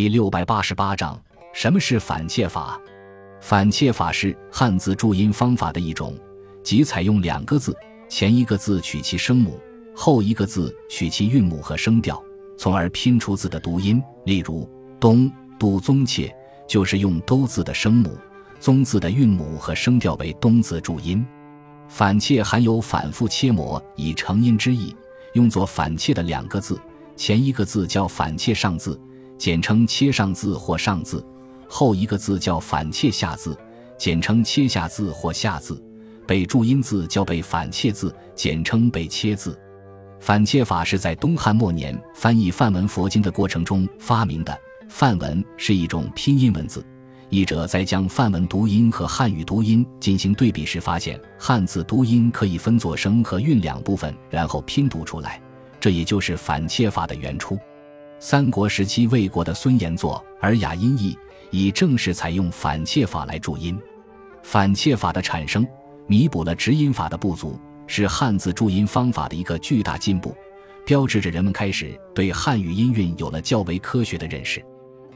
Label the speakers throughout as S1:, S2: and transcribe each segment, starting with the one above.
S1: 第六百八十八章：什么是反切法？反切法是汉字注音方法的一种，即采用两个字，前一个字取其声母，后一个字取其韵母和声调，从而拼出字的读音。例如“东”“都”“宗切”，就是用“都”字的声母、“宗”字的韵母和声调为“东”字注音。反切含有反复切磨以成音之意，用作反切的两个字，前一个字叫反切上字。简称切上字或上字，后一个字叫反切下字，简称切下字或下字。被注音字叫被反切字，简称被切字。反切法是在东汉末年翻译梵文佛经的过程中发明的。梵文是一种拼音文字，译者在将梵文读音和汉语读音进行对比时，发现汉字读音可以分作声和韵两部分，然后拼读出来。这也就是反切法的原初。三国时期，魏国的孙延作《尔雅音译》已正式采用反切法来注音。反切法的产生，弥补了直音法的不足，是汉字注音方法的一个巨大进步，标志着人们开始对汉语音韵有了较为科学的认识。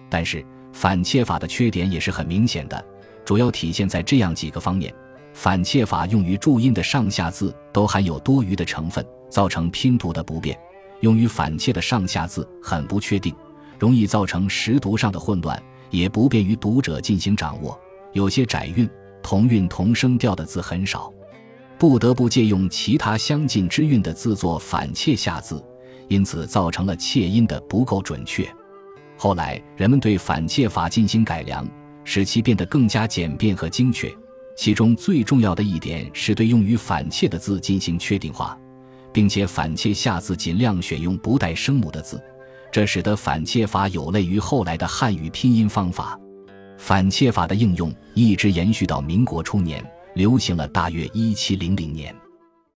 S1: 但是，反切法的缺点也是很明显的，主要体现在这样几个方面：反切法用于注音的上下字都含有多余的成分，造成拼读的不便。用于反切的上下字很不确定，容易造成识读上的混乱，也不便于读者进行掌握。有些窄韵、同韵同声调的字很少，不得不借用其他相近之韵的字作反切下字，因此造成了切音的不够准确。后来人们对反切法进行改良，使其变得更加简便和精确。其中最重要的一点是对用于反切的字进行确定化。并且反切下字尽量选用不带声母的字，这使得反切法有类于后来的汉语拼音方法。反切法的应用一直延续到民国初年，流行了大约一七零零年。